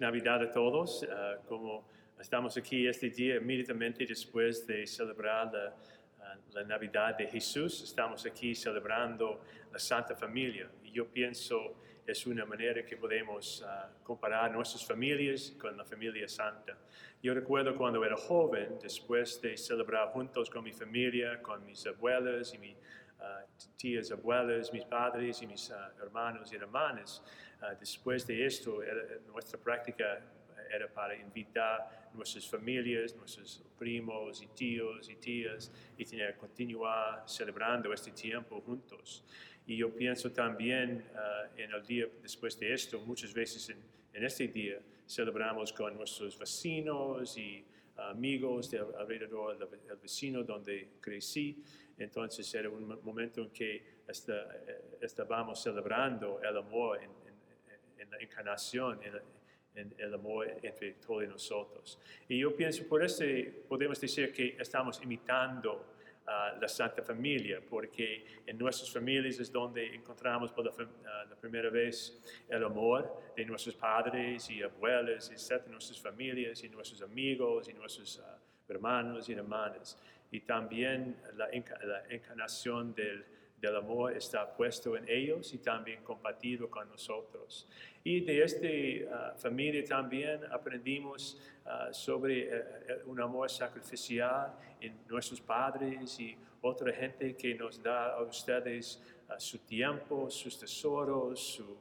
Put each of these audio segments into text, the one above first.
Navidad a todos. Ah, como estamos aquí este día, inmediatamente después de celebrar la, la, Navidad de Jesús, estamos aquí celebrando la Santa Familia. Y yo pienso es una manera que podemos ah, comparar nuestras familias con la familia santa. Yo recuerdo cuando era joven, después de celebrar juntos con mi familia, con mis abuelas y mis tías abuelas, mis padres y mis hermanos y hermanas, Ah, después de esto, nuestra práctica era para invitar nuestras familias, nuestros primos y tíos y tías y tener, continuar celebrando este tiempo juntos. Y yo pienso también ah, en el día después de esto, muchas veces en, en, este día celebramos con nuestros vecinos y amigos de alrededor del vecino donde crecí. Entonces era un momento en que eh, estábamos celebrando el amor en, en la encarnación, en, el amor entre todos nosotros. Y yo pienso, por eso podemos decir que estamos imitando a la Santa Familia, porque en nuestras familias es donde encontramos por la, primera vez el amor de nuestros padres y abuelos, etc., nuestras familias y nuestros amigos y nuestros ah, hermanos y hermanas. Y también la, la encarnación del del amor está puesto en ellos y también compartido con nosotros. Y de esta ah, familia también aprendimos ah, sobre eh, eh, un amor sacrificial en nuestros padres y otra gente que nos da a ustedes ah, su tiempo, sus tesoros, su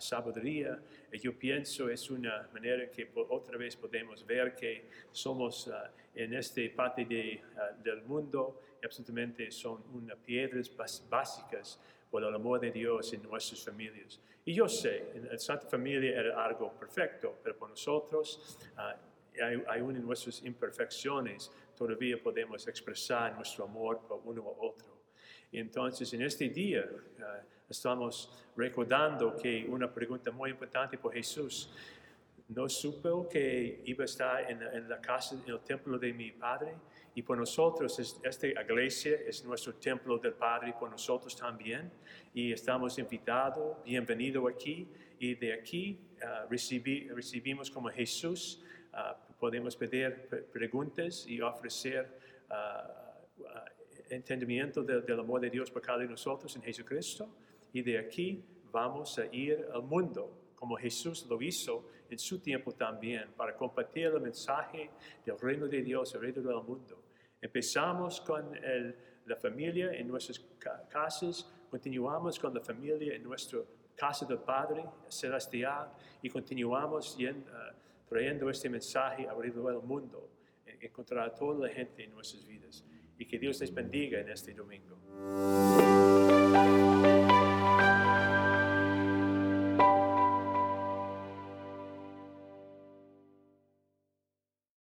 sabiduría. Y yo pienso es una manera que otra vez podemos ver que somos en esta parte de, del mundo absolutamente son unas piedras básicas por el amor de Dios en nuestras familias. Y yo sé, en la Santa Familia era algo perfecto, pero por nosotros, uh, aún en nuestras imperfecciones, todavía podemos expresar nuestro amor por uno u otro. Entonces, en este día, ah, estamos recordando que una pregunta muy importante por Jesús, no supo que iba a estar en, en la casa, en el templo de mi Padre, y por nosotros, esta iglesia es nuestro templo del Padre, por nosotros también. Y estamos invitados, bienvenido aquí. Y de aquí uh, recibimos como Jesús, uh, podemos pedir preguntas y ofrecer uh, entendimiento del amor de Dios por cada uno de nosotros en Jesucristo. Y de aquí vamos a ir al mundo como Jesús lo hizo en su tiempo también, para compartir el mensaje del reino de Dios alrededor del mundo. Empezamos con la familia en nuestras casas, continuamos con la familia en nuestra casa del Padre Celestial y continuamos uh, trayendo este mensaje alrededor del mundo, encontrar a toda la gente en nuestras vidas. Y que Dios les bendiga en este domingo.